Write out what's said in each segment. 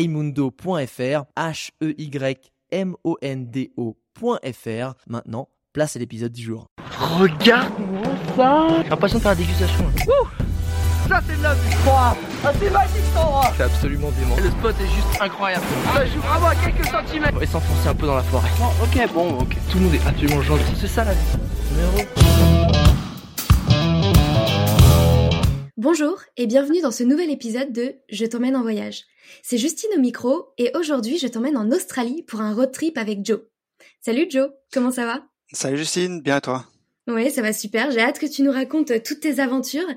heymundo.fr, H-E-Y-M-O-N-D-O.fr. Maintenant, place à l'épisode du jour. Regarde-moi ça J'ai l'impression de faire la dégustation. là. Ça c'est de la vue Ah c'est magique cet endroit C'est absolument dément. Le spot est juste incroyable Ça joue vraiment à quelques centimètres On va s'enfoncer un peu dans la forêt. Ok bon ok Tout le monde est absolument gentil. C'est ça la vie Bonjour et bienvenue dans ce nouvel épisode de Je t'emmène en voyage. C'est Justine au micro et aujourd'hui je t'emmène en Australie pour un road trip avec Joe. Salut Joe, comment ça va? Salut Justine, bien à toi? Ouais, ça va super. J'ai hâte que tu nous racontes euh, toutes tes aventures.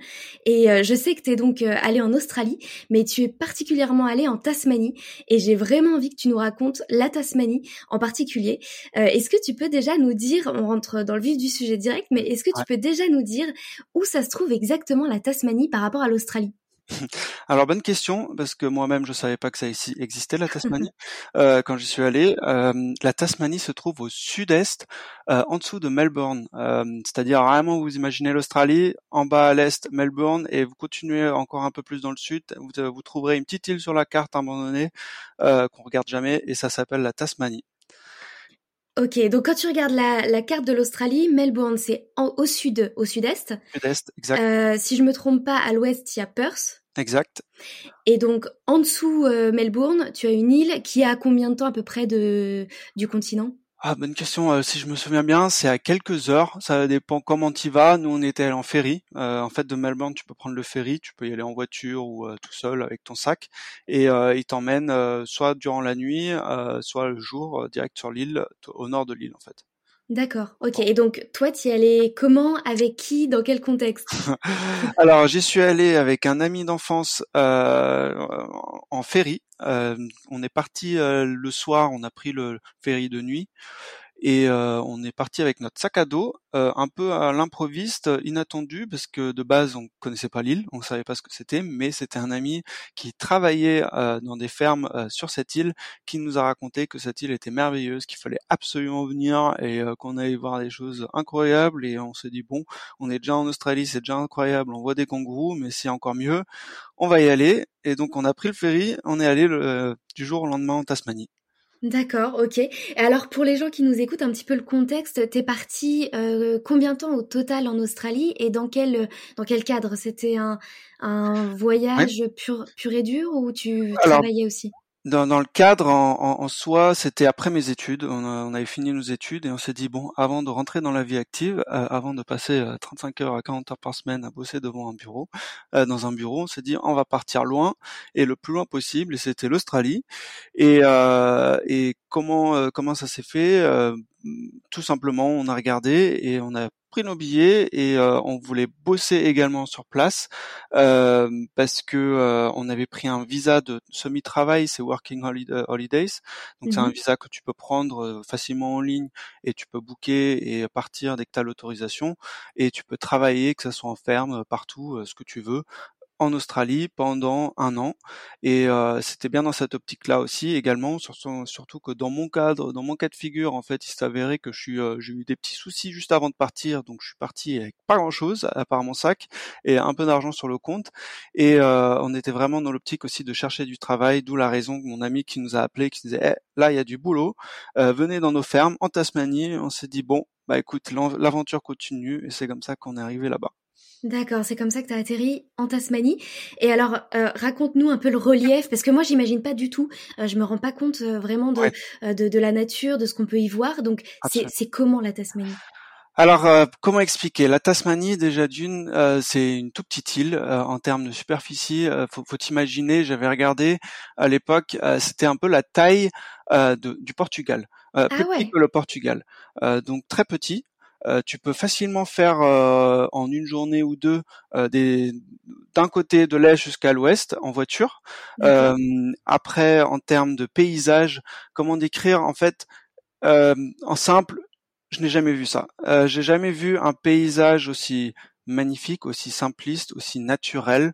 Et euh, je sais que tu es donc euh, allé en Australie, mais tu es particulièrement allé en Tasmanie. Et j'ai vraiment envie que tu nous racontes la Tasmanie en particulier. Euh, est-ce que tu peux déjà nous dire, on rentre dans le vif du sujet direct, mais est-ce que tu peux déjà nous dire où ça se trouve exactement la Tasmanie par rapport à l'Australie? Alors bonne question parce que moi-même je savais pas que ça ici existait la Tasmanie euh, quand j'y suis allé. Euh, la Tasmanie se trouve au sud-est, euh, en dessous de Melbourne. Euh, C'est-à-dire vraiment vous imaginez l'Australie, en bas à l'est Melbourne et vous continuez encore un peu plus dans le sud, vous, vous trouverez une petite île sur la carte à un moment donné euh, qu'on regarde jamais et ça s'appelle la Tasmanie. Ok, donc quand tu regardes la, la carte de l'Australie, Melbourne c'est en- au sud, au sud-est. Sud-est, exact, Euh, si je me trompe pas, à l'ouest il y a Perth. exact. Et donc en dessous euh, Melbourne, tu as une île qui est à combien de temps à peu près de du continent? Ah, bonne question. Euh, si je me souviens bien, c'est à quelques heures. Ça dépend comment tu vas. Nous, on était allés en ferry. Euh, en fait, de Melbourne, tu peux prendre le ferry. Tu peux y aller en voiture ou euh, tout seul avec ton sac. Et il t'emmène soit durant la nuit, soit le jour, direct sur l'île, au nord de l'île, en fait. D'accord. Ok. Et donc toi, tu y allais comment, avec qui, dans quel contexte? Alors, j'y suis allé avec un ami d'enfance euh, en ferry. Euh, on est parti euh, le soir. On a pris le ferry de nuit. Et euh, on est parti avec notre sac à dos, euh, un peu à l'improviste, inattendu, parce que de base on connaissait pas l'île, on savait pas ce que c'était, mais c'était un ami qui travaillait euh, dans des fermes sur cette île, qui nous a raconté que cette île était merveilleuse, qu'il fallait absolument venir et qu'on allait voir des choses incroyables. Et on s'est dit bon, on est déjà en Australie, c'est déjà incroyable, on voit des kangourous, mais c'est encore mieux, on va y aller. Et donc on a pris le ferry, on est allé le, du jour au lendemain en Tasmanie. D'accord. Ok. Et alors pour les gens qui nous écoutent un petit peu le contexte, t'es parti euh, combien de temps au total en Australie et dans quel dans quel cadre? C'était un un voyage pur pur et dur ou tu Alors, travaillais aussi? Dans, le cadre en, en, en soi, c'était après mes études. On, a- on avait fini nos études et on s'est dit bon, avant de rentrer dans la vie active, euh, avant de passer euh, 35 heures à 40 heures par semaine à bosser devant un bureau, euh, dans un bureau, on s'est dit on va partir loin et le plus loin possible. Et c'était l'Australie. Et, euh, et comment euh, comment ça s'est fait? Euh, Tout simplement, on a regardé et on a pris nos billets et euh, on voulait bosser également sur place euh, parce que euh, on avait pris un visa de semi-travail, c'est Working Holi- Holidays, donc c'est un Mhm. visa que tu peux prendre euh, facilement en ligne et tu peux booker et partir dès que tu as l'autorisation et tu peux travailler, que ce soit en ferme, euh, partout, euh, ce que tu veux en Australie pendant un an et euh, c'était bien dans cette optique-là aussi également surtout, que dans mon cadre dans mon cas de figure en fait il s'est avéré que je suis euh, j'ai eu des petits soucis juste avant de partir donc je suis parti avec pas grand chose à part mon sac et un peu d'argent sur le compte et euh, on était vraiment dans l'optique aussi de chercher du travail d'où la raison que mon ami qui nous a appelé qui disait Eh, là il y a du boulot euh, venez dans nos fermes en Tasmanie. On s'est dit bon bah écoute l'aventure continue et c'est comme ça qu'on est arrivé là-bas D'accord, c'est comme ça que tu as atterri en Tasmanie. Et alors, euh, raconte-nous un peu le relief, parce que moi, j'imagine pas du tout, euh, je me rends pas compte euh, vraiment de, Ouais. de, de la nature, de ce qu'on peut y voir. Donc, c'est Absolument. c'est comment la Tasmanie? Alors, euh, comment expliquer? La Tasmanie, déjà d'une, euh, c'est une toute petite île euh, en termes de superficie. Faut, faut imaginer, j'avais regardé à l'époque, c'était un peu la taille de- du Portugal, Ah plus petit que le Portugal, donc très petit. Tu peux facilement faire en une journée ou deux des d'un côté de l'est jusqu'à l'ouest en voiture. après, en termes de paysage, comment décrire En fait, en simple, je n'ai jamais vu ça. J'ai jamais vu un paysage aussi magnifique, aussi simpliste, aussi naturel,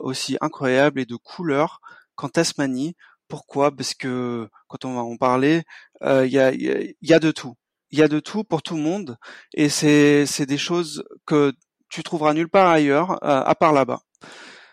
aussi incroyable et de couleurs qu'en Tasmanie. Pourquoi? Parce que quand on va en parler, il y, a, y, a, de tout. Il y a de tout pour tout le monde, et c'est c'est des choses que tu trouveras nulle part ailleurs, à part là-bas.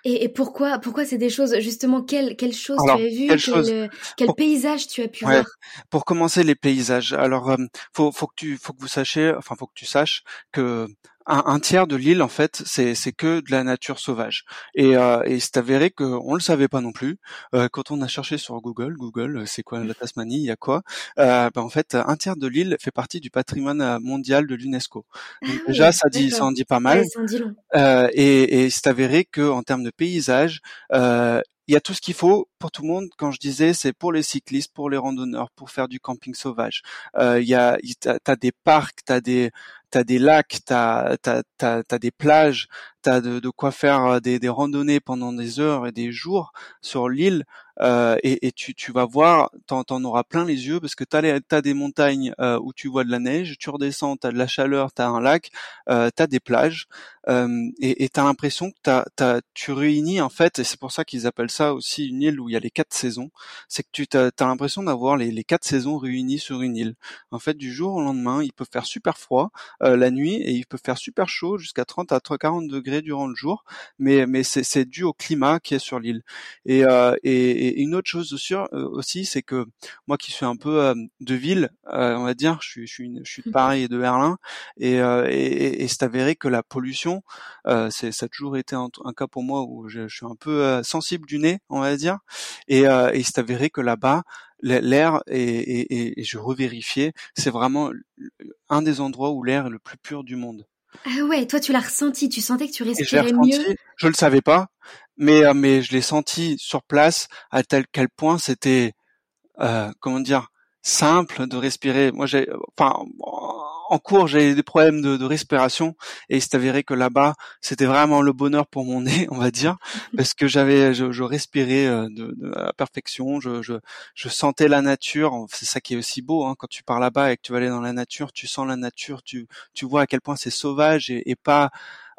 Et, et, pourquoi, pourquoi c'est des choses justement quelles quelles choses tu as vu, quel, quel paysage tu as pu voir? Pour commencer les paysages, alors faut faut que tu faut que vous sachiez, enfin faut que tu saches que un, tiers de l'île en fait c'est que de la nature sauvage. Et, euh, et c'est avéré que on le savait pas non plus. Euh, quand on a cherché sur Google Google c'est quoi la Tasmanie il y a quoi euh, ben, en fait un tiers de l'île fait partie du patrimoine euh, mondial de l'UNESCO. Ah déjà ça dit ça en dit pas mal. euh, et, et c'est avéré que en termes de paysage euh, il y a tout ce qu'il faut pour tout le monde. Quand je disais, c'est pour les cyclistes, pour les randonneurs, pour faire du camping sauvage. Euh, il y a, t'as des parcs, t'as des, t'as des lacs, t'as, t'as, t'as, as des plages, t'as de, de quoi faire euh, des, des randonnées pendant des heures et des jours sur l'île. Euh, et, et tu, tu, vas voir, t'en, en auras plein les yeux parce que t'as, t'as des montagnes euh, où tu vois de la neige, tu redescends, t'as de la chaleur, t'as un lac, euh, t'as des plages, euh, et, t'as l'impression que t'as, tu réunis en fait, et c'est pour ça qu'ils appellent ça aussi une île où il y a les quatre saisons, c'est que tu t'as, as, l'impression d'avoir les, les quatre saisons réunies sur une île. En fait, du jour au lendemain, il peut faire super froid la nuit et il peut faire super chaud jusqu'à 30 à 40 degrés durant le jour, mais mais c'est, dû au climat qui est sur l'île. Et, et et une autre chose aussi, euh, aussi c'est que moi qui suis un peu euh, de ville, euh, on va dire, je suis, je suis, je suis de. Paris et de Berlin, et, et, et c'est avéré que la pollution, c'est, ça a toujours été un, cas pour moi où je, suis un peu sensible du nez, on va dire, et, et c'est avéré que là-bas, l'air et, et, et, je revérifiais, c'est vraiment un des endroits où l'air est le plus pur du monde. Ah ouais, toi tu l'as ressenti, tu sentais que tu respirais mieux. Je le savais pas, mais euh, mais je l'ai senti sur place à tel quel point c'était euh, comment dire simple de respirer. Moi j'ai enfin en cours j'ai des problèmes de, de, respiration et il s'est avéré que là-bas c'était vraiment le bonheur pour mon nez on va dire parce que j'avais je, je, respirais euh, de, de à perfection je, je, je, sentais la nature c'est ça qui est aussi beau hein, quand tu pars là-bas et que tu vas aller dans la nature tu sens la nature tu tu vois à quel point c'est sauvage et, et pas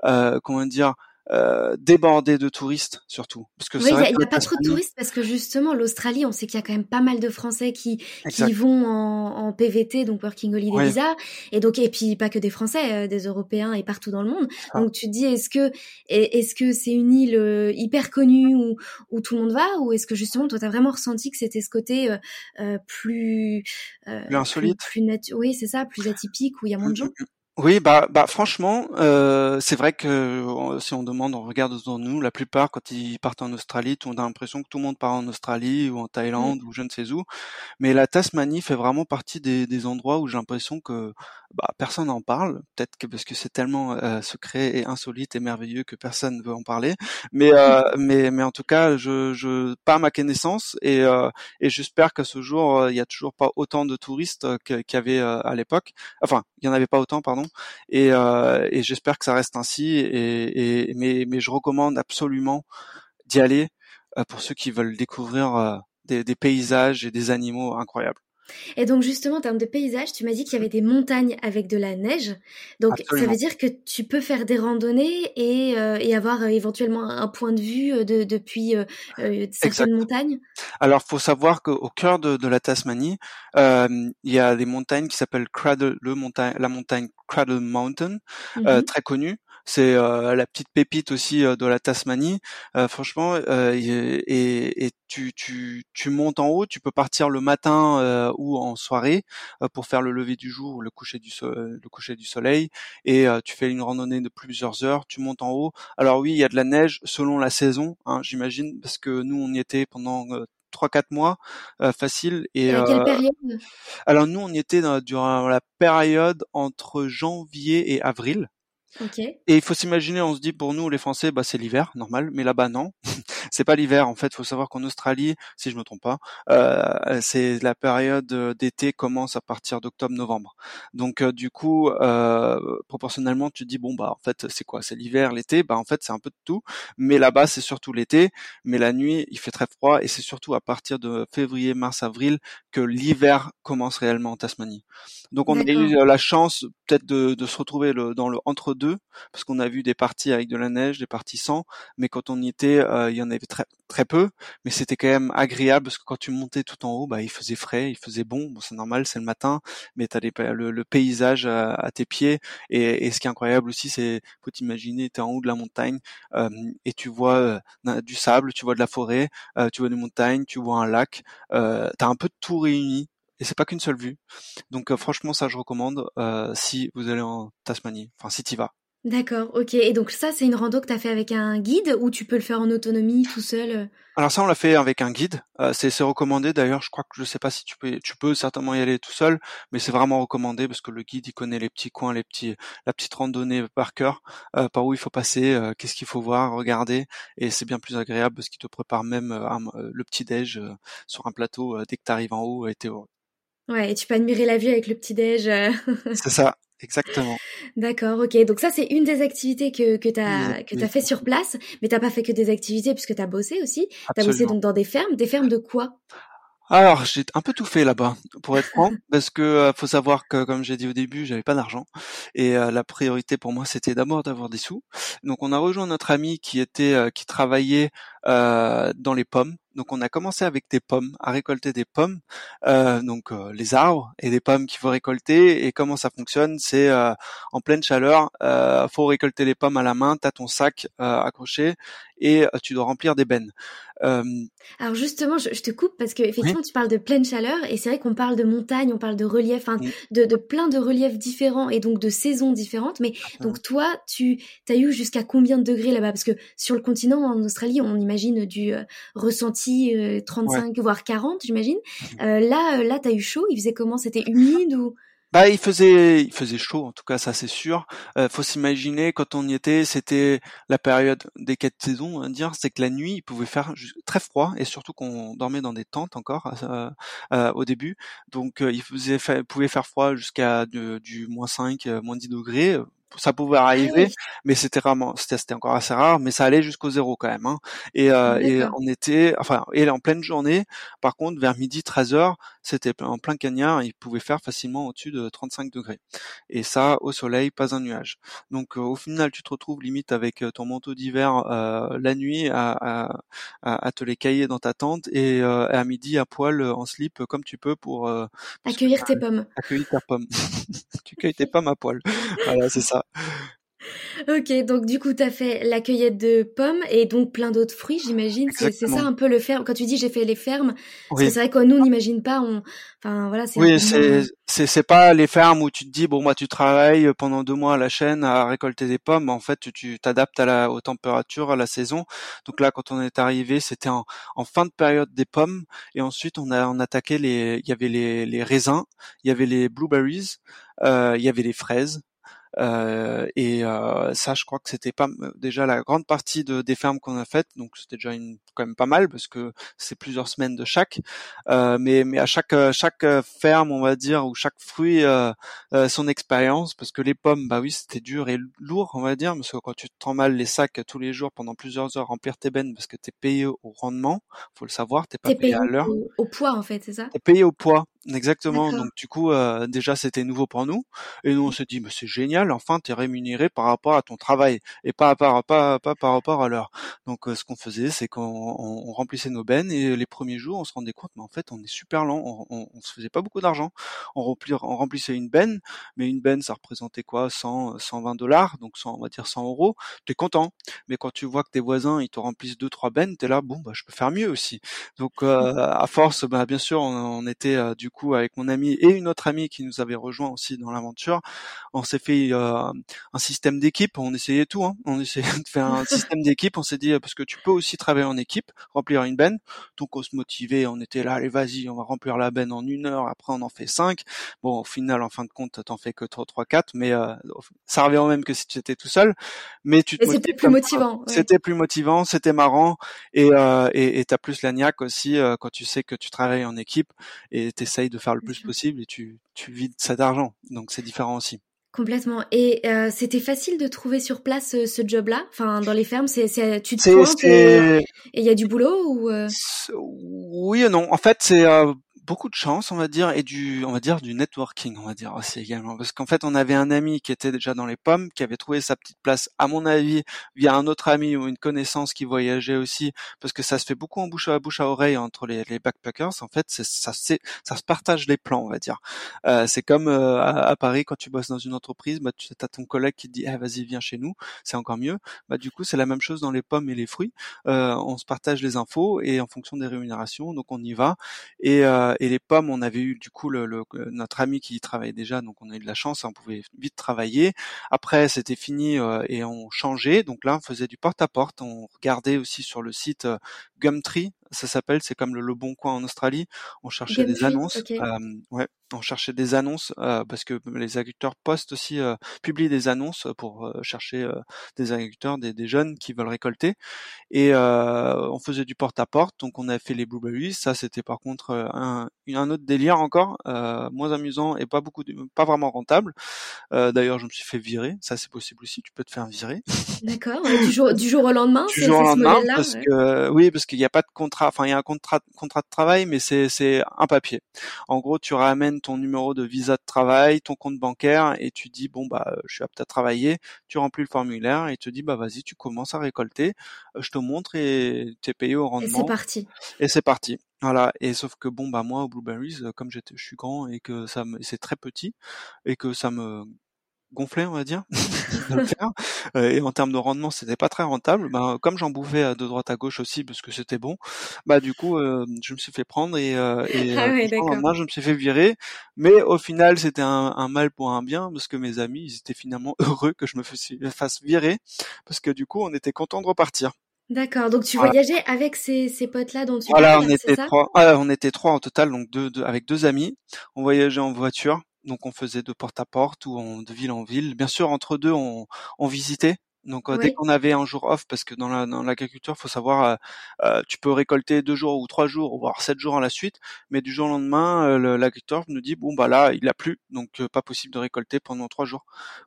euh, comment dire euh, débordé de touristes surtout. Parce que oui, il n'y a, pas trop de touristes parce que justement l'Australie, on sait qu'il y a quand même pas mal de Français qui qui vont en, en, PVT, donc Working Holiday Visa, et donc et puis pas que des Français, euh, des Européens et partout dans le monde. Ah. Donc tu te dis est-ce que est-ce que c'est une île euh, hyper connue où où tout le monde va? Ou est-ce que justement toi t'as vraiment ressenti que c'était ce côté euh, plus plus insolite, plus, plus oui c'est ça, plus atypique où il y a moins de gens? Oui, bah, bah franchement, euh, c'est vrai que si on demande, on regarde autour de nous, la plupart quand ils partent en Australie, on a l'impression que tout le monde part en Australie ou en Thaïlande ou je ne sais où. Mais la Tasmanie fait vraiment partie des, des endroits où j'ai l'impression que bah, personne n'en parle. Peut-être que parce que c'est tellement euh, secret et insolite et merveilleux que personne ne veut en parler. Mais euh, mais mais en tout cas, je, je pas ma connaissance et euh, et j'espère qu'à ce jour, il y a toujours pas autant de touristes qu'il y avait à l'époque. Enfin, il y en avait pas autant, pardon et, euh, et j'espère que ça reste ainsi. Et, mais, je recommande absolument d'y aller euh, pour ceux qui veulent découvrir euh, des paysages et des animaux incroyables. Et donc justement, en termes de paysage, tu m'as dit qu'il y avait des montagnes avec de la neige. Donc ça veut dire que tu peux faire des randonnées et, euh, et avoir euh, éventuellement un point de vue euh, de, depuis certaines montagnes? Alors faut savoir qu'au cœur de, de, la Tasmanie, il y a des montagnes qui s'appellent Cradle, le montagne, la montagne Cradle Mountain, mmh très connue c'est euh, la petite pépite aussi euh, de la Tasmanie. Euh, franchement, et, et tu, tu, tu, montes en haut, tu peux partir le matin ou en soirée pour faire le lever du jour ou le coucher du, le coucher du soleil. Et tu fais une randonnée de plusieurs heures, tu montes en haut. Alors oui, il y a de la neige selon la saison, hein, j'imagine, parce que nous on y était pendant trois quatre mois facile et, à quelle période? alors nous on y était durant la période entre janvier et avril Okay. Et il faut s'imaginer, on se dit pour nous les Français, bah c'est l'hiver, normal, mais là-bas non, c'est pas l'hiver. En fait, il faut savoir qu'en Australie, si je me trompe pas, euh, c'est la période d'été commence à partir d'octobre-novembre. Donc euh, du coup, euh, proportionnellement, tu te dis bon bah en fait c'est quoi, c'est l'hiver, l'été, bah en fait c'est un peu de tout. Mais là-bas c'est surtout l'été, mais la nuit il fait très froid et c'est surtout à partir de février, mars, avril que l'hiver commence réellement en Tasmanie. Donc on a eu la chance peut-être de, de, se retrouver le, dans le entre parce qu'on a vu des parties avec de la neige, des parties sans, mais quand on y était, euh, il y en avait très peu, mais c'était quand même agréable parce que quand tu montais tout en haut, bah il faisait frais, il faisait bon, c'est normal, c'est le matin, mais t'as le, le paysage à, tes pieds et, ce qui est incroyable aussi, c'est faut t'imaginer, t'es en haut de la montagne euh, et tu vois euh, du sable, tu vois de la forêt, tu vois des montagnes, tu vois un lac, euh, t'as un peu tout réuni et c'est pas qu'une seule vue. Donc franchement ça je recommande si vous allez en Tasmanie, enfin si t'y vas. D'accord, ok. Et donc ça, c'est une rando que tu as fait avec un guide ou tu peux le faire en autonomie tout seul euh? Alors ça, on l'a fait avec un guide. Euh, c'est recommandé d'ailleurs. Je crois que je sais pas si tu peux, tu peux certainement y aller tout seul, mais c'est vraiment recommandé parce que le guide, il connaît les petits coins, les petits, la petite randonnée par cœur, euh, par où il faut passer, euh, qu'est-ce qu'il faut voir, regarder, et c'est bien plus agréable parce qu'il te prépare même le petit déj sur un plateau dès que tu arrives en haut. Et Ouais, et tu peux admirer la vue avec le petit déj. c'est ça. Exactement. D'accord, ok. Donc ça, c'est une des activités que, que tu as, que as fait sur place, mais t'as pas fait que des activités puisque tu as bossé aussi. Tu as bossé donc dans des fermes. Des fermes de quoi? Alors j'ai un peu tout fait là-bas, pour être franc, parce que euh, faut savoir que comme j'ai dit au début, j'avais pas d'argent et euh, la priorité pour moi c'était d'abord d'avoir des sous. Donc on a rejoint notre ami qui était euh, qui travaillait dans les pommes. Donc on a commencé avec des pommes, à récolter des pommes, donc les arbres et des pommes qu'il faut récolter. Et comment ça fonctionne C'est en pleine chaleur, faut récolter les pommes à la main. T'as ton sac accroché et tu dois remplir des bennes. Alors justement, je, te coupe parce que effectivement, tu parles de pleine chaleur et c'est vrai qu'on parle de montagne, on parle de relief, hein, de, de, plein de reliefs différents et donc de saisons différentes. Mais donc toi, tu as eu jusqu'à combien de degrés là-bas? Parce que sur le continent, en Australie, on imagine du euh, ressenti 35 euh, voire 40, j'imagine. Mmh. Euh, là, là, t'as eu chaud? Il faisait comment? C'était humide ou? Bah, il faisait, il faisait chaud, en tout cas, ça c'est sûr. Euh, faut s'imaginer quand on y était, c'était la période des quatre saisons, dire, c'est que la nuit, il pouvait faire très froid et surtout qu'on dormait dans des tentes encore euh, euh, au début. Donc, il faisait, pouvait faire froid jusqu'à du moins 5, moins 10 degrés ça pouvait ah arriver, mais c'était vraiment, c'était encore assez rare, mais ça allait jusqu'au zéro quand même. Hein. Et, euh, et on était, enfin, et en pleine journée, par contre, vers midi 13 heures, c'était en plein cagnard, il pouvait faire facilement au-dessus de 35 degrés. Et ça, au soleil, pas un nuage. Donc, euh, au final, tu te retrouves limite avec euh, ton manteau d'hiver euh, la nuit à, à, à, te les cailler dans ta tente et à midi à poil en slip comme tu peux pour, accueillir tes pommes. Accueillir tes pommes. tu cueilles tes pommes à poil. Voilà, c'est ça. Ok, donc du coup, tu as fait la cueillette de pommes et donc plein d'autres fruits, j'imagine. C'est ça un peu le ferme. Quand tu dis j'ai fait les fermes, c'est vrai que nous, on n'imagine pas. On... Enfin, voilà, oui, c'est c'est pas les fermes où tu te dis bon moi tu travailles pendant deux mois à la chaîne à récolter des pommes. En fait, tu t'adaptes à la aux températures, à la saison. Donc là, quand on est arrivé, c'était en, en fin de période des pommes et ensuite on a on attaqué les. Il y avait les les raisins, il y avait les blueberries, euh, il y avait les fraises. Euh, et euh, ça, je crois que c'était pas déjà la grande partie de, des fermes qu'on a faites, donc c'était déjà une, quand même pas mal parce que c'est plusieurs semaines de chaque. Euh, mais, mais à chaque chaque ferme, on va dire, ou chaque fruit, son expérience, parce que les pommes, bah oui, c'était dur et lourd, on va dire, parce que quand tu te mal les sacs tous les jours pendant plusieurs heures, remplir tes bennes parce que t'es payé au rendement, faut le savoir, t'es pas payé, à l'heure. Au, au, poids en fait, c'est ça? T'es payé au poids. Exactement. Donc du coup, euh, déjà c'était nouveau pour nous, et nous on s'est dit, mais c'est génial. Enfin, t'es rémunéré par rapport à ton travail et pas par pas pas par rapport à l'heure. Donc euh, ce qu'on faisait, c'est qu'on on, remplissait nos bennes et les premiers jours, on se rendait compte, mais en fait, on est super lent. On, on, on se faisait pas beaucoup d'argent. On, on remplissait une benne, mais une benne, ça représentait quoi? 100, 120 dollars, donc 100, on va dire 100 euros. T'es content. Mais quand tu vois que tes voisins ils te remplissent deux trois bennes, t'es là, bon bah je peux faire mieux aussi. Donc euh, à force, bah bien sûr, on, on était du coup coup avec mon ami et une autre amie qui nous avait rejoint aussi dans l'aventure, on s'est fait un système d'équipe. On essayait tout. Hein. On essayait de faire un système d'équipe. On s'est dit parce que tu peux aussi travailler en équipe, remplir une benne. Donc on se motivait. On était là, allez vas-y, on va remplir la benne en une heure. Après on en fait cinq. Bon au final en fin de compte t'en fais que trois, trois, quatre, mais ça revient au même que si tu étais tout seul. Mais tu c'était plus motivant. C'était plus motivant, c'était marrant et euh, et t'as plus la niaque aussi quand tu sais que tu travailles en équipe et de faire le plus possible et tu tu vides cet argent. Donc c'est différent aussi. Complètement. Et euh, c'était facile de trouver sur place ce, job-là? Enfin, dans les fermes, c'est, tu te pointes et il y a du boulot ou Oui et non. En fait, c'est beaucoup de chance, on va dire, et du, on va dire, du networking, on va dire aussi également, parce qu'en fait, on avait un ami qui était déjà dans les pommes, qui avait trouvé sa petite place, à mon avis, via un autre ami ou une connaissance qui voyageait aussi, parce que ça se fait beaucoup en bouche à bouche à oreille entre les, backpackers. En fait, ça, ça se partage les plans, on va dire. Euh, c'est comme euh, à, Paris quand tu bosses dans une entreprise, bah, tu as ton collègue qui te dit, eh, vas-y, viens chez nous, c'est encore mieux. Bah, du coup, c'est la même chose dans les pommes et les fruits. Euh, on se partage les infos et en fonction des rémunérations, donc on y va. Et, euh, et les pommes, on avait eu du coup le, notre ami qui y travaillait déjà, donc on a eu de la chance, on pouvait vite travailler. Après, c'était fini euh, et on changeait. Donc là, on faisait du porte-à-porte. On regardait aussi sur le site euh, Gumtree, ça s'appelle, c'est comme le, Bon Coin en Australie. On cherchait des annonces. ouais, on cherchait des annonces parce que les agriculteurs postent aussi, publient des annonces pour chercher des agriculteurs, des, des, jeunes qui veulent récolter. Et on faisait du porte-à-porte. Donc on a fait les blueberries. Ça, c'était par contre un, un autre délire encore, moins amusant et pas beaucoup, pas vraiment rentable. D'ailleurs, je me suis fait virer. Ça, c'est possible aussi. Tu peux te faire virer. D'accord. du jour, du jour au lendemain. Du jour au lendemain, parce que oui, parce qu'il n'y a pas de contrat. Enfin, il y a un contrat, contrat de travail, mais c'est c'est un papier. En gros, tu ramènes ton numéro de visa de travail, ton compte bancaire, et tu dis bon bah je suis apte à travailler. Tu remplis le formulaire et tu dis bah vas-y, tu commences à récolter. Je te montre et tu es payé au rendement. Et c'est parti. Et c'est parti. Voilà, et sauf que bon bah moi au Blueberries, comme j'étais, je suis grand et que ça me, c'est très petit et que ça me gonflait, on va dire, euh, et en termes de rendement, c'était pas très rentable. Bah, comme j'en bouffais de droite à gauche aussi parce que c'était bon, bah du coup, euh, je me suis fait prendre et, euh, et ah moi je me suis fait virer. Mais au final, c'était un, un, mal pour un bien parce que mes amis, ils étaient finalement heureux que je me fasse virer parce que du coup, on était content de repartir. D'accord. Donc tu voyageais avec ces, ces potes-là dont tu voilà, on était trois. Ah, on était trois en total, donc deux, deux, avec deux amis. On voyageait en voiture, donc on faisait de porte à porte ou de ville en ville. Bien sûr, entre deux, on, on visitait. Donc dès qu'on avait un jour off, parce que dans la dans l'agriculture, faut savoir, euh, tu peux récolter deux jours ou trois jours, voire sept jours à la suite, mais du jour au lendemain, l'agriculteur nous dit bon bah là il a plu, donc pas possible de récolter pendant trois jours.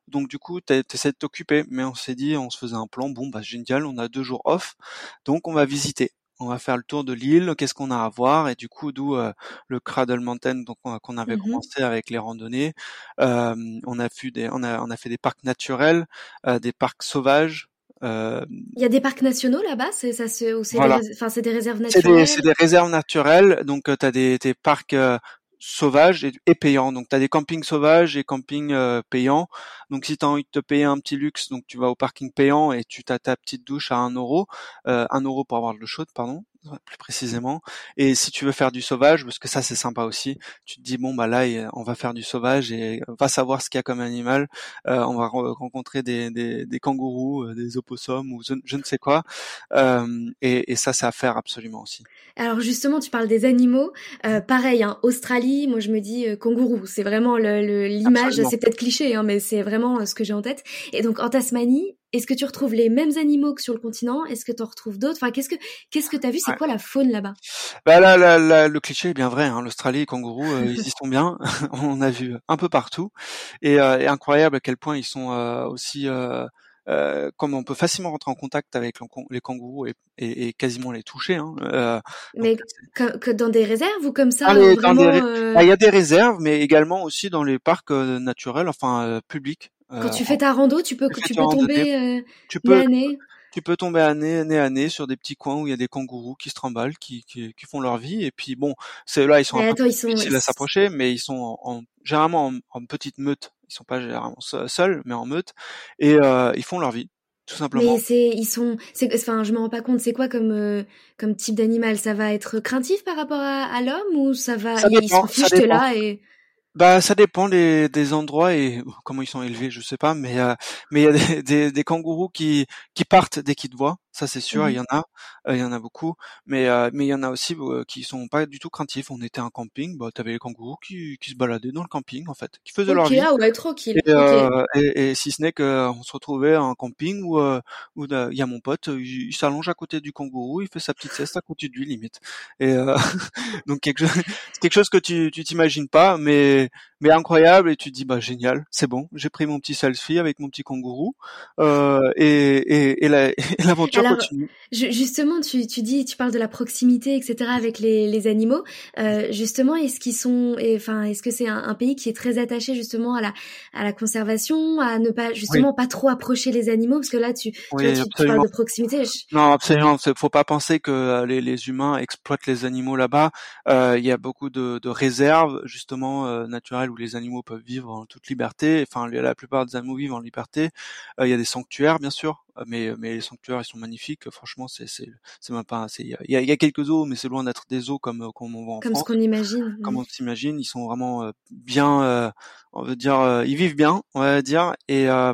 Donc du coup essaies de t'occuper, mais on s'est dit, on se faisait un plan, bon bah génial, on a deux jours off, donc on va visiter on va faire le tour de l'île, qu'est-ce qu'on a à voir et du coup d'où le Cradle Mountain donc qu'on avait mmh commencé avec les randonnées. on a fait des on a on a fait des parcs naturels, des parcs sauvages. Il y a des parcs nationaux là-bas, c'est ça c'est enfin c'est des réserves naturelles? C'est des, des, réserves naturelles, donc tu as des, des parcs sauvage et, et payant. Donc tu as des campings sauvages et campings euh, payants. Donc si tu as envie de te payer un petit luxe, donc tu vas au parking payant et tu as ta petite douche à 1 euro, euh, 1 euro pour avoir de l'eau chaude, pardon plus précisément. Et si tu veux faire du sauvage, parce que ça c'est sympa aussi, tu te dis bon bah là on va faire du sauvage et on va savoir ce qu'il y a comme animal. Euh, on va rencontrer des, des, des kangourous, euh, des opossums ou je, ne sais quoi. Euh, et, et, ça c'est à faire absolument aussi. Alors justement tu parles des animaux, euh, pareil hein, Australie, moi je me dis euh, kangourou, c'est vraiment l'image, le, c'est peut-être cliché hein, mais c'est vraiment ce que j'ai en tête. Et donc en Tasmanie, est-ce que tu retrouves les mêmes animaux que sur le continent? Est-ce que tu en retrouves d'autres? Enfin, qu'est-ce que qu'est-ce que tu as vu? C'est quoi la faune là-bas? Bah là, là, le cliché est bien vrai. Hein. L'Australie, les kangourous, euh, ils y sont bien. On a vu un peu partout, et, euh, incroyable à quel point ils sont euh, aussi. comme on peut facilement rentrer en contact avec les kangourous et, et, quasiment les toucher. Hein. mais que, dans des réserves ou comme ça ah, bah, Il y a des réserves, mais également aussi dans les parcs naturels, enfin publics. Quand tu fais ta rando, tu peux, tu peux tomber euh, tu peux, nez à nez. Tu peux tomber à nez, à nez sur des petits coins où il y a des kangourous qui se tremballent, qui, qui, qui font leur vie. Et puis bon, c'est là ils sont un peu difficiles à s'approcher, mais ils sont en, généralement en, petite meute. Ils sont pas généralement seuls, mais en meute, et euh, ils font leur vie tout simplement. Mais c'est, ils sont, c'est, enfin, je me rends pas compte. C'est quoi comme, euh, comme type d'animal? Ça va être craintif par rapport à, à l'homme ou ça va, Ça ils dépend, s'en ça fichent, là et. Bah, ça dépend des, des endroits et comment ils sont élevés, je sais pas, mais euh, mais il y a des, des, des kangourous qui qui partent dès qu'ils te voient, ça c'est sûr, il y Mhm. en a, euh, il y en a beaucoup, mais euh, mais il y en a aussi euh, qui sont pas du tout craintifs. On était un camping, bah t'avais les kangourous qui qui se baladaient dans le camping en fait, qui faisaient leur vie. ah ouais, tranquille. Et, si ce n'est qu'on se retrouvait à un camping où euh, où il y a mon pote, il, s'allonge à côté du kangourou, il fait sa petite sieste à côté de lui limite. Et euh, donc quelque chose, quelque chose que tu tu t'imagines pas, mais mais incroyable et tu te dis bah génial, c'est bon, j'ai pris mon petit selfie avec mon petit kangourou euh, et et, et la- et l'aventure continue. Ju- Justement, tu, tu dis, tu parles de la proximité, etc. avec les, les animaux. Euh, justement, est-ce qu'ils sont, enfin, est-ce que c'est un, un pays qui est très attaché justement à la, à la conservation, à ne pas, justement, pas trop approcher les animaux, parce que là, tu, tu, Oui, vois, tu, tu absolument. parles de proximité. je- Non, absolument. Faut pas penser que euh, les, les humains exploitent les animaux là-bas. Euh, Il y a beaucoup de, de réserves justement euh, naturelles où les animaux peuvent vivre en toute liberté. Enfin, la plupart des animaux vivent en liberté. Euh, Il y a des sanctuaires, bien sûr, euh, mais mais les sanctuaires ils sont magnifiques. Franchement, c'est c'est c'est même pas. Il y a, y a- quelques zoos, mais c'est loin d'être des zoos comme euh, comme on voit en Comme ce France. qu'on imagine. Comme on s'imagine, ils sont vraiment euh, bien. euh, on veut dire, euh, ils vivent bien, on va dire, et euh,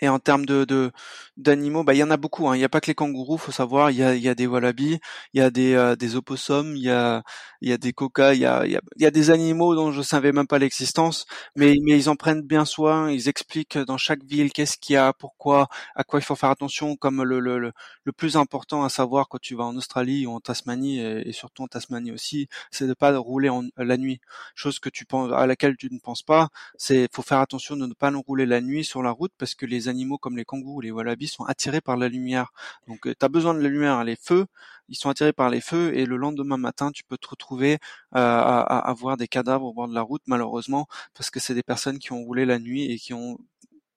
et en termes de de- d'animaux, bah il y en a beaucoup. Hein. Il n'y a pas que les kangourous, faut savoir. Il y a il y a des wallabies, il y a des euh, des opossums, il y a il y a des coca, il y a il y a, y a des animaux dont je savais même pas l'existence, mais mais ils en prennent bien soin. Ils expliquent dans chaque ville qu'est-ce qu'il y a, pourquoi, à quoi il faut faire attention. Comme le le le, plus important à savoir quand tu vas en Australie ou en Tasmanie et, surtout en Tasmanie aussi, c'est de pas rouler en, la nuit. Chose que tu penses à laquelle tu ne penses pas, c'est faut faire attention de ne pas rouler la nuit sur la route parce que les animaux comme les kangourous, les wallabies sont attirés par la lumière. Donc tu as besoin de la lumière, les feux, ils sont attirés par les feux et le lendemain matin, tu peux te retrouver euh, à, à, à voir des cadavres au bord de la route malheureusement parce que c'est des personnes qui ont roulé la nuit et qui ont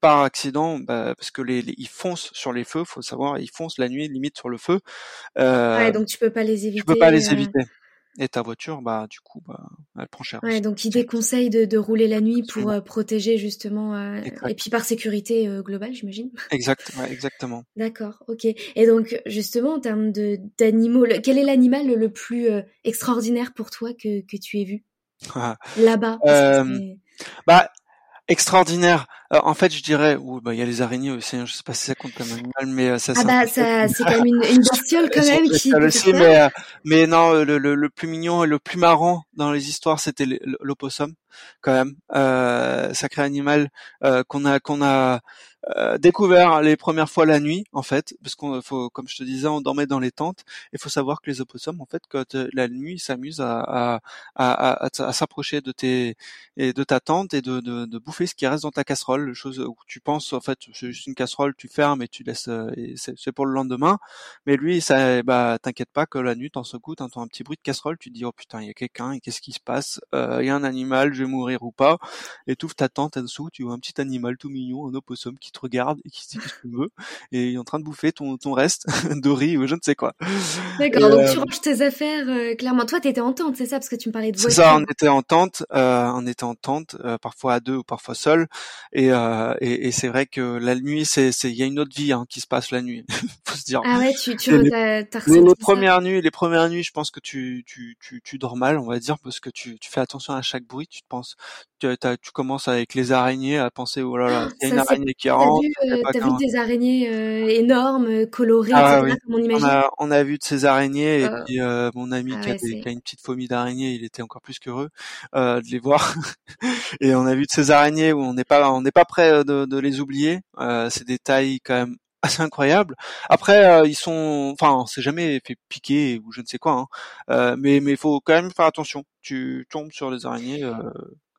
par accident, bah, parce que les, les- ils foncent sur les feux, faut savoir, ils foncent la nuit limite sur le feu. Euh, Ouais, donc tu peux pas les tu éviter. peux pas les euh, éviter. Et ta voiture, bah du coup, bah elle prend cher. Ouais, donc il déconseille de, de rouler la nuit pour euh, protéger justement, euh, et puis par sécurité euh, globale, j'imagine. Exact, ouais, exactement. D'accord, ok. Et donc justement en termes d'animaux, quel est l'animal le, plus euh, extraordinaire pour toi que, que tu aies vu? Là-bas Euh, c'est- Bah extraordinaire. Euh, en fait, je dirais, ou bah il y a les araignées aussi. hein, je sais pas si ça compte comme animal, mais euh, ça. Ah bah ça, c'est quand même une, une bestiole quand même qui aussi, mais euh, mais non, le, le, le plus mignon et le plus marrant dans les histoires, c'était l'opossum, quand même. Euh, sacré animal euh, qu'on a qu'on a euh, découvert les premières fois la nuit, en fait, parce qu'on faut, comme je te disais, on dormait dans les tentes. Il faut savoir que les opossums, en fait, quand la nuit, s'amusent à à, à, à, à s'approcher de tes et de ta tente et de, de, de bouffer ce qui reste dans ta casserole, chose où tu penses en fait c'est juste une casserole, tu fermes et tu laisses euh, et c'est pour le lendemain. Mais lui, ça, bah t'inquiète pas que la nuit, t'en secoues, t'entends un petit bruit de casserole, tu te dis oh putain il y a quelqu'un et qu'est-ce qui se passe? Euh, Il y a un animal, je vais mourir ou pas? Et tu ouvres ta tente en dessous, tu vois un petit animal tout mignon, un opossum qui te regarde et qui se dit qu'est-ce que tu veux? Et il est en train de bouffer ton ton reste de riz ou je ne sais quoi. D'accord, donc euh, tu ranges tes affaires euh, clairement. Toi t'étais en tente, c'est ça? Parce que tu me parlais de C'est ça, on était en tente, euh, on était en tente, euh, parfois à deux ou parfois seul, et, euh, et, et c'est vrai que la nuit, c'est, il y a une autre vie hein, qui se passe la nuit, faut se dire. Ah ouais, tu tu les- Les, premières nuits, les premières nuits, je pense que tu, tu, tu, tu dors mal, on va dire, parce que tu, tu fais attention à chaque bruit, tu te penses, tu, tu commences avec les araignées à penser, oh là là, il y a une Ça, araignée qui T'as rentre. vu, euh, t'as vu qu'un- des araignées euh, énormes, euh, colorées, Ah etc. oui. Comme on On imagine. a, on a vu de ces araignées et Euh, puis euh, mon ami ah qui, a ouais, des- qui a une petite phobie d'araignée, il était encore plus qu'heureux euh, de les voir. et on a vu de ces araignées où on n'est pas, on n'est pas prêt euh, de, de les oublier. Euh, c'est des tailles quand même assez incroyables. Après, euh, ils sont, enfin, on s'est jamais fait piquer ou je ne sais quoi, hein. Euh, mais mais il faut quand même faire attention. Tu tombes sur des araignées euh,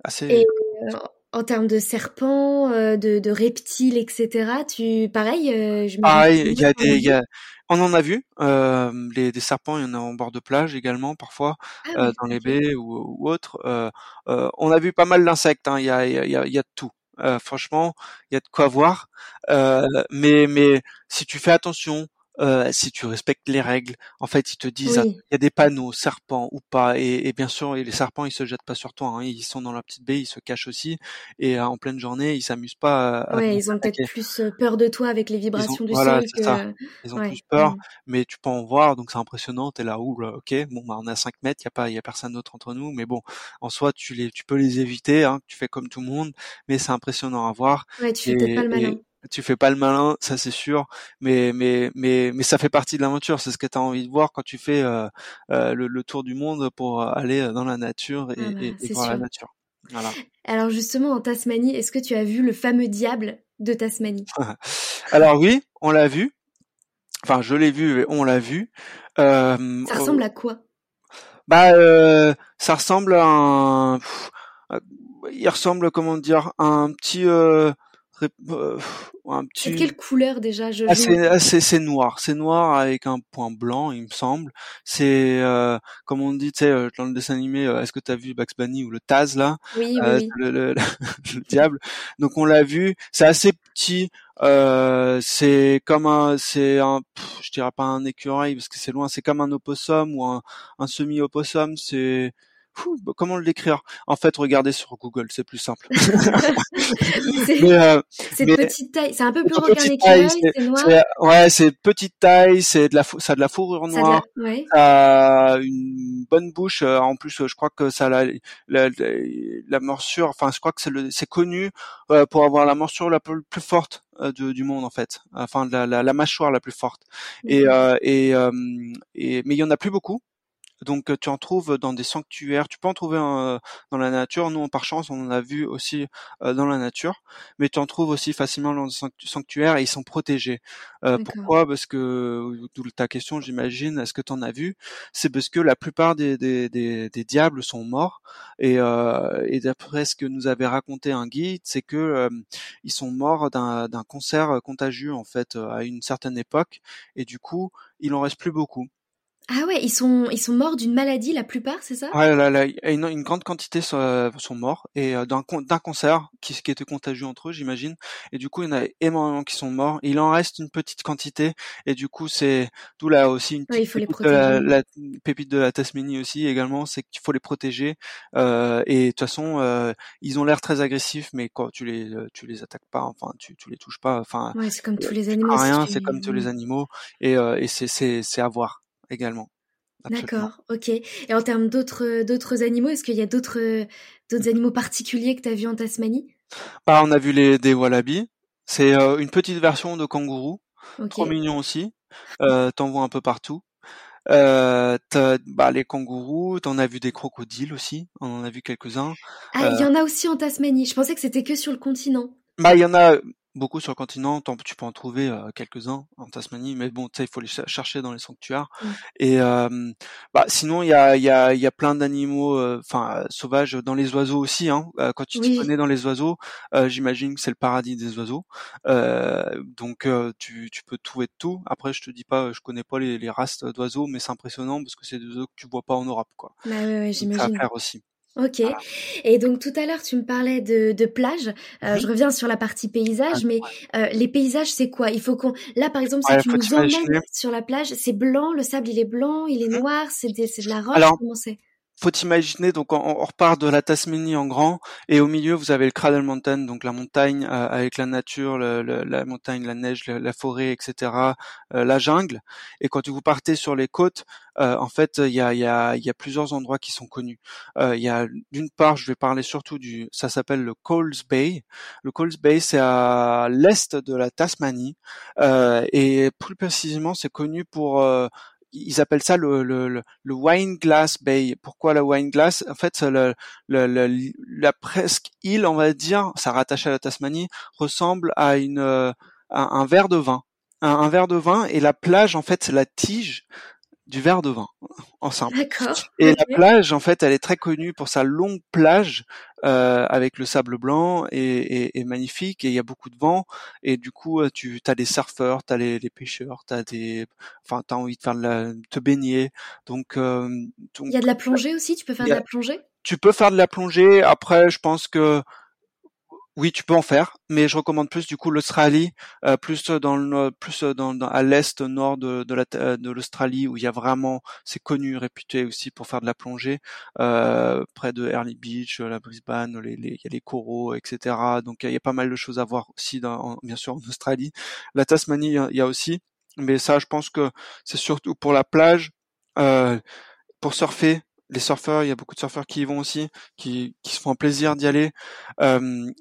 assez. Et euh, en termes de serpents, euh, de, de reptiles, etc. Tu pareil, euh, je Pareil, il y a des, y a, on en a vu euh, les, des serpents, il y en a en bord de plage également parfois. Ah euh, oui, dans les baies ou, ou autres. Euh, euh, on a vu pas mal d'insectes. hein. Il y, a, il y, a, il y a- il y a de tout. Euh, franchement, il y a de quoi voir. Euh, mais mais si tu fais attention, euh, si tu respectes les règles. En fait, ils te disent, il y a des panneaux, serpents ou pas, et, et, bien sûr, les serpents, ils se jettent pas sur toi. Hein. Ils sont dans la petite baie, ils se cachent aussi, et euh, en pleine journée, ils s'amusent pas. À, ouais, ils ont peut-être plus euh, peur de toi avec les vibrations du sol. Que... Ça. Ils ont plus peur, mais tu peux en voir, donc c'est impressionnant. T'es là, ouh, ok, bon, bah, on a 5 mètres, il y a pas, il y a personne d'autre entre nous, mais bon, en soi, tu les, tu peux les éviter, hein, tu fais comme tout le monde, mais c'est impressionnant à voir. Ouais, tu fais peut-être pas le malin tu fais pas le malin, ça c'est sûr, mais mais mais mais ça fait partie de l'aventure. C'est ce que tu as envie de voir quand tu fais euh, euh, le, tour du monde pour aller dans la nature et, ah bah, voir la nature. Voilà. Alors justement en Tasmanie, est-ce que tu as vu le fameux diable de Tasmanie? Alors oui, on l'a vu. Enfin, je l'ai vu, on l'a vu. Euh, ça ressemble à quoi? Bah, ça ressemble à un. Il ressemble, comment dire, à un petit euh, un petit. quelle couleur déjà je ah, ah, c'est, c'est, noir, c'est noir avec un point blanc, il me semble. C'est euh, comme on dit, tu sais, euh, dans le dessin animé, est-ce que tu as vu Bugs Bunny ou le Taz là? Oui, oui, Le, le, diable. Donc on l'a vu. C'est assez petit. Euh, c'est comme un, c'est un, je dirais pas un écureuil parce que c'est loin. C'est comme un opossum ou un, un semi-opossum. C'est bah, comment le décrire? En fait, regardez sur Google, c'est plus simple. c'est euh, de petite taille, c'est un peu plus qu'un écureuil, c'est noir. Ouais, c'est de petite taille, c'est de la, ça a de la fourrure noire, ça, ouais. a une bonne bouche. Euh, en plus, je crois que ça a la, la, la, morsure. Enfin, je crois que c'est connu euh, pour avoir la morsure la plus, plus forte de, du monde en fait, enfin la, la, la mâchoire la plus forte. Et, euh, et, et mais il y en a plus beaucoup. Donc tu en trouves dans des sanctuaires, tu peux en trouver dans la nature. Nous, par chance, on en a vu aussi dans la nature, mais tu en trouves aussi facilement dans des sanctuaires et ils sont protégés. pourquoi? Parce que, d'où ta question, j'imagine, est-ce que tu en as vu? C'est parce que la plupart des, des, des, des diables sont morts. Et, et d'après ce que nous avait raconté un guide, c'est que ils sont morts d'un cancer contagieux en fait à une certaine époque. Et du coup, il en reste plus beaucoup. Ah ouais, ils sont ils sont morts d'une maladie la plupart, c'est ça? Ouais, là, là, une, une grande quantité sont, euh, sont morts et euh, d'un d'un cancer qui, qui était contagieux entre eux, j'imagine. Et du coup, il y en a énormément qui sont morts. Il en reste une petite quantité et du coup, c'est tout là aussi une petite pépite, de la, la, pépite de la Tasmanie aussi également, c'est qu'il faut les protéger. Euh, et de toute façon, euh, ils ont l'air très agressifs, mais quand tu les tu les attaques pas, enfin tu tu les touches pas, enfin. Ouais, c'est comme tous les animaux. Rien, c'est comme tous les animaux et et c'est c'est c'est à voir également. D'accord, ok. Et en termes d'autres d'autres animaux, est-ce qu'il y a d'autres d'autres animaux particuliers que tu as vus en Tasmanie? Bah, On a vu les des wallabies. C'est euh, une petite version de kangourou. Trop mignon aussi. Euh, T'en vois un peu partout. Euh, bah, les kangourous, t'en as vu des crocodiles aussi, on en a vu quelques-uns. Ah, il y en a aussi en Tasmanie. Je pensais que c'était que sur le continent. Bah, il y en a beaucoup sur le continent, tu peux en trouver euh, quelques-uns en Tasmanie, mais bon, il faut les chercher dans les sanctuaires. Mmh. Et euh, bah, sinon, il y a, y, a, y a plein d'animaux, enfin sauvages dans les oiseaux aussi. Hein. quand tu te connais dans les oiseaux, j'imagine que c'est le paradis des oiseaux. donc tu, tu peux trouver de tout. Après, je te dis pas, je connais pas les, les races d'oiseaux, mais c'est impressionnant parce que c'est des oiseaux que tu vois pas en Europe, quoi. Bah ouais, ouais j'imagine. aussi. Ok. Et donc tout à l'heure, tu me parlais de, de plage. Euh, je reviens sur la partie paysage, mais euh, les paysages, c'est quoi? Il faut qu'on. Là, par exemple, si tu nous emmènes sur la plage, c'est blanc. Le sable, il est blanc, il est mmh. noir. C'est de la roche. Alors, comment c'est? Faut imaginer donc on, repart de la Tasmanie en grand et au milieu vous avez le Cradle Mountain donc la montagne euh, avec la nature la montagne la neige la, forêt etc euh, la jungle. Et quand vous partez sur les côtes euh, en fait il y a, y, a, y a plusieurs endroits qui sont connus. Il y a d'une part je vais parler surtout du ça s'appelle le Coles Bay. Le Coles Bay c'est à l'est de la Tasmanie et plus précisément c'est connu pour ils appellent ça le, le, wine glass bay. Pourquoi la wine glass? En fait, le, la presque île, on va dire, ça rattache à la Tasmanie, ressemble à une à un verre de vin. Un, un verre de vin et la plage, en fait, c'est la tige du verre de vin en simple. Et la plage, en fait, elle est très connue pour sa longue plage euh, avec le sable blanc et, et, magnifique. Et il y a beaucoup de vent. Et du coup, euh, tu as des surfeurs, tu as les, les pêcheurs, tu as des, enfin, t'as envie de faire de la, te baigner. Donc, euh, il y a de la plongée aussi? Tu peux faire de la plongée? Tu peux faire de la plongée. Après, je pense que oui, tu peux en faire, mais je recommande plus du coup l'Australie, euh, plus dans le plus dans, à l'est nord de de, la, de l'Australie où il y a vraiment c'est connu, réputé aussi pour faire de la plongée, euh, près de Early Beach, la Brisbane, les, les, il y a les coraux, etc. Donc il y a pas mal de choses à voir aussi, dans, bien sûr en Australie. La Tasmanie, il y a aussi, mais ça, je pense que c'est surtout pour la plage, euh, pour surfer les surfeurs, il y a beaucoup de surfeurs qui y vont aussi, qui, qui se font un plaisir d'y aller.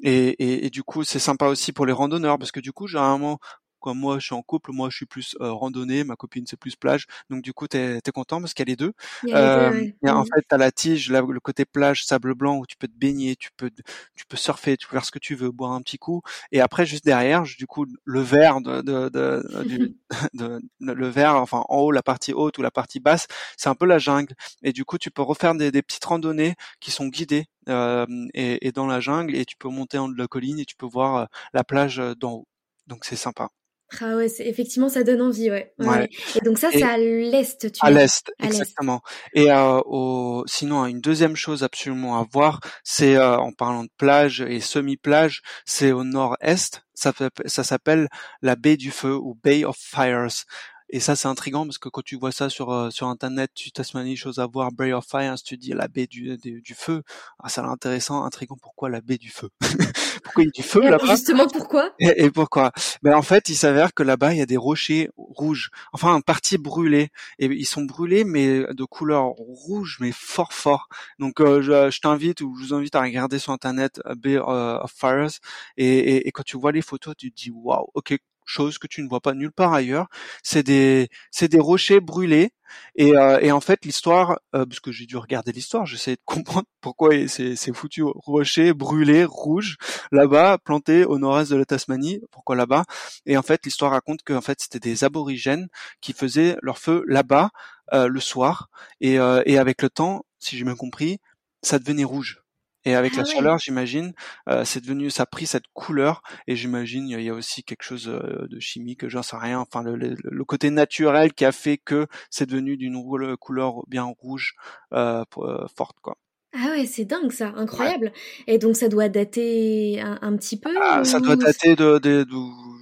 Et, et, et, du coup, c'est sympa aussi pour les randonneurs parce que du coup, généralement, comme moi je suis en couple, moi je suis plus euh, randonnée, ma copine c'est plus plage, donc du coup t'es es content parce qu'il y a les deux. Euh, en mmh. fait t'as la tige, le côté plage, sable blanc où tu peux te baigner, tu peux tu peux surfer, tu peux faire ce que tu veux, boire un petit coup, et après juste derrière, du coup le vert de, de, de, du, de, le vert, enfin en haut la partie haute ou la partie basse, c'est un peu la jungle, et du coup tu peux refaire des, des petites randonnées qui sont guidées euh, et, et, dans la jungle et tu peux monter en haut de la colline et tu peux voir euh, la plage euh, d'en haut. Donc c'est sympa. Ah ouais, effectivement, ça donne envie, ouais. ouais. Et donc ça, c'est à l'est, tu À l'est, exactement. Et euh, au... sinon, une deuxième chose absolument à voir, c'est euh, en parlant de plage et semi-plage, c'est au nord-est. Ça, ça s'appelle la baie du feu ou Bay of Fires. Et ça, c'est intrigant parce que quand tu vois ça sur euh, sur internet, tu Tasmanie, chose à voir, Bay of Fire, tu dis la baie du du, feu. Ah, ça a l'air intéressant, intrigant. Pourquoi la baie du feu? Pourquoi il y a du feu là-bas? Justement, pourquoi? Et, pourquoi? Ben en fait, il s'avère que là-bas, il y a des rochers rouges, enfin un partie brûlée, et ils sont brûlés mais de couleur rouge, mais fort fort. Donc euh, je, je t'invite ou je vous invite à regarder sur internet euh, Bay of Fires, et, et, et quand tu vois les photos, tu te dis waouh, ok, chose que tu ne vois pas nulle part ailleurs. C'est des, c'est des rochers brûlés. Et, euh, et en fait, l'histoire, euh, parce que j'ai dû regarder l'histoire, j'essaie de comprendre pourquoi c'est ces foutus rochers brûlés, rouges, là-bas, plantés au nord-est de la Tasmanie. Pourquoi là-bas? Et en fait, l'histoire raconte que fait, c'était des aborigènes qui faisaient leur feu là-bas euh, le soir. Et, et avec le temps, si j'ai bien compris, ça devenait rouge. Et avec la ah chaleur, j'imagine, euh, c'est devenu, ça a pris cette couleur. Et j'imagine, il y, a aussi quelque chose euh, de chimique, j'en sais rien. Enfin, le, le, côté naturel qui a fait que c'est devenu d'une couleur bien rouge euh, euh, forte, quoi. Ah ouais, c'est dingue ça, incroyable. Et donc ça doit dater un, petit peu. Ah, ça doit dater de, de, de,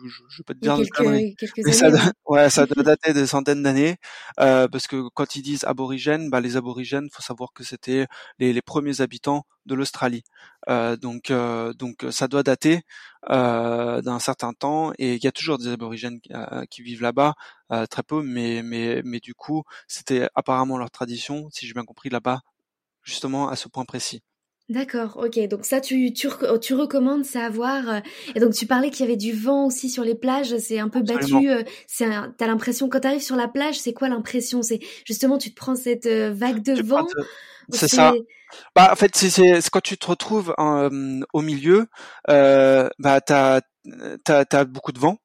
je, je peux te dire quelques, quelques années. Ça, ouais, ça doit dater des centaines d'années, euh, parce que quand ils disent aborigènes, bah les aborigènes, faut savoir que c'était les, les premiers habitants de l'Australie. Euh, donc euh, donc ça doit dater euh, d'un certain temps, et il y a toujours des aborigènes euh, qui vivent là-bas, euh, très peu, mais mais mais du coup c'était apparemment leur tradition, si j'ai bien compris là-bas justement à ce point précis. D'accord, ok. Donc ça, tu, tu, tu recommandes ça à voir. Euh, et donc tu parlais qu'il y avait du vent aussi sur les plages. C'est un peu battu. Euh, c'est, t'as l'impression quand t'arrives sur la plage, c'est quoi l'impression? C'est justement tu te prends cette euh, vague de vent. C'est ça. Bah en fait c'est, quand tu te retrouves au milieu, euh, bah t'as, t'as t'as beaucoup de vent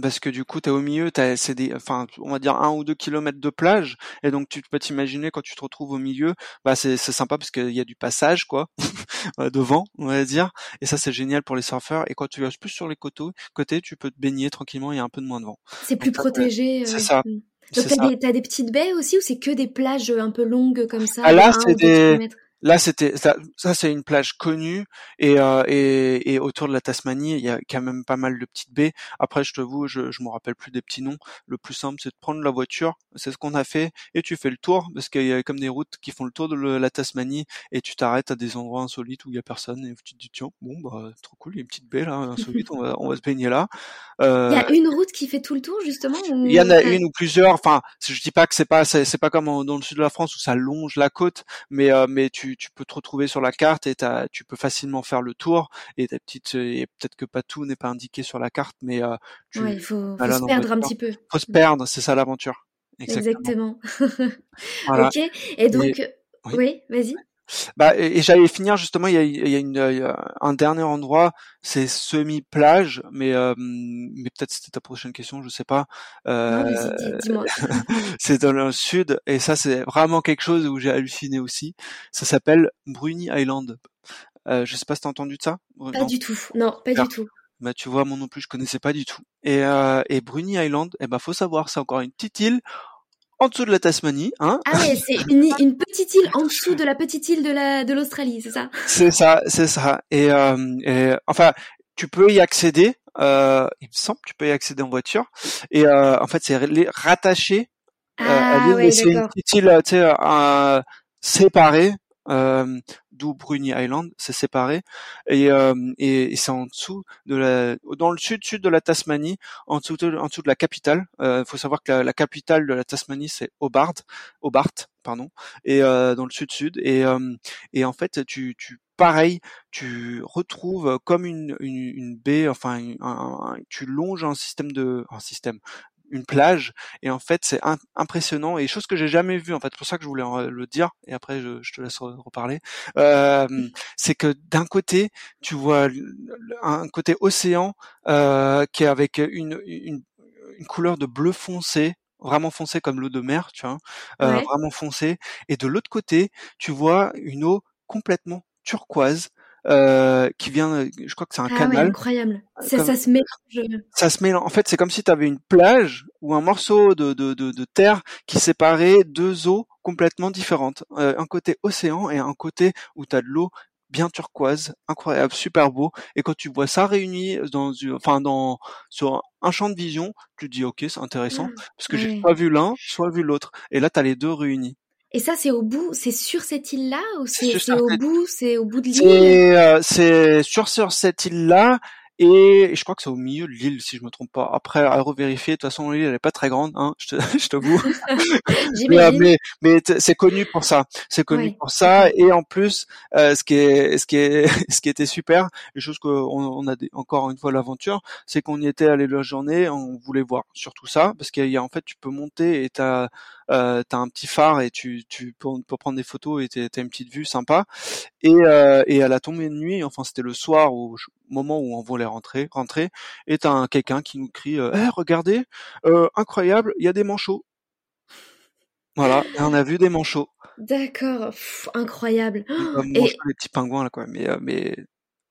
parce que du coup t'es au milieu, t'as c'est des, enfin on va dire un ou deux kilomètres de plage, et donc tu peux t'imaginer quand tu te retrouves au milieu, bah c'est c'est sympa parce qu'il y a du passage quoi, devant on va dire, et ça c'est génial pour les surfeurs. Et quand tu vas plus sur les côtés, côté, tu peux te baigner tranquillement, il y a un peu de moins de vent. C'est plus protégé. C'est ça. Mm. Donc t'as des, t'as des petites baies aussi ou c'est que des plages un peu longues comme ça Ah là c'est des Là, c'était ça, ça c'est une plage connue et, euh, et, et autour de la Tasmanie, il y a quand même pas mal de petites baies. Après, je te vous, je, je me rappelle plus des petits noms. Le plus simple, c'est de prendre la voiture. C'est ce qu'on a fait et tu fais le tour parce qu'il y a comme des routes qui font le tour de la Tasmanie et tu t'arrêtes à des endroits insolites où il y a personne et tu te dis tiens, bon bah trop cool, il y a une petite baie là insolite, on va on va se baigner là. Euh, il y a une route qui fait tout le tour justement. Il y en a une ou plusieurs. Enfin, je dis pas que c'est pas c'est pas comme dans le sud de la France où ça longe la côte, mais euh, mais tu tu, peux te retrouver sur la carte et tu peux facilement faire le tour et ta petite et peut-être que pas tout n'est pas indiqué sur la carte, mais euh, tu, il faut, se perdre un petit peu. Faut se perdre, c'est ça l'aventure. Exactement. Ok. Et donc, oui, vas-y. Bah, et, j'allais finir justement. Il y a, il y a, une, un dernier endroit, c'est semi plage, mais euh, mais peut-être c'était ta prochaine question, je sais pas. Euh, c'est dans le sud et ça c'est vraiment quelque chose où j'ai halluciné aussi. Ça s'appelle Bruni Island. Euh, je sais pas si t'as entendu de ça. Pas du tout. Non, pas du tout. Bah tu vois, moi non plus, je connaissais pas du tout. Et, euh, et Bruni Island, eh ben faut savoir, c'est encore une petite île en dessous de la Tasmanie. Hein ah ouais, c'est une, une, petite île en dessous de la petite île de la de l'Australie, c'est ça? C'est ça, c'est ça. Et, euh, et, enfin, tu peux y accéder. Euh, il me semble, tu peux y accéder en voiture. Et euh, en fait, c'est rattaché. Euh, ah, ouais, c'est une petite île, tu sais, séparée euh, d'où Bruni Island, c'est séparé, et, euh, et, c'est en dessous de la, dans le sud-sud de la Tasmanie, en dessous de, en dessous de la capitale. Il euh, faut savoir que la, capitale de la Tasmanie c'est Hobart, Hobart, pardon, et euh, dans le sud-sud, et, et en fait tu, tu pareil, tu retrouves comme une, une, une baie, enfin, tu longes un système de, un système, une plage et en fait c'est impressionnant et chose que j'ai jamais vue en fait pour ça que je voulais le dire et après je, je te laisse reparler. Euh, c'est que d'un côté tu vois un côté océan euh, qui est avec une, une, une couleur de bleu foncé vraiment foncé comme l'eau de mer tu vois euh, vraiment foncé et de l'autre côté tu vois une eau complètement turquoise euh, qui vient, je crois que c'est un ah canal. incroyable. Ça, ça se mélange. Ça se mélange. En fait, c'est comme si tu avais une plage ou un morceau de, de, de, de, terre qui séparait deux eaux complètement différentes. Euh, un côté océan et un côté où tu as de l'eau bien turquoise, incroyable, super beau. Et quand tu vois ça réuni dans, enfin dans sur un champ de vision, tu te dis ok, c'est intéressant ah, parce que j'ai pas vu l'un, soit vu l'autre. Et là, tu as les deux réunis. Et ça, c'est au bout, c'est sur cette île-là ou c'est au bout, c'est au bout de l'île? euh, C'est sur sur cette île-là et je crois que c'est au milieu de l'île, si je me trompe pas. Après, à revérifier. De toute façon, l'île, elle est pas très grande, hein, je, je t'avoue. mais, mais, mais c'est connu pour ça. C'est connu pour ça. Et en plus, euh, ce qui est, ce qui est, ce qui était super, les choses qu'on on a encore une fois l'aventure, c'est qu'on y était allé la journée, on voulait voir surtout ça, parce qu'il y a en fait, tu peux monter et t'as euh, t'as un petit phare et tu, tu peux, prendre des photos et t'as une petite vue sympa. Et, euh, et à la tombée de nuit, enfin c'était le soir au moment où on voulait rentrer, rentrer, et t'as quelqu'un qui nous crie eh, regardez, euh, incroyable, il y a des manchots." Voilà, et on a vu des manchots. D'accord, incroyable. et... les petits pingouins là quoi, mais euh, mais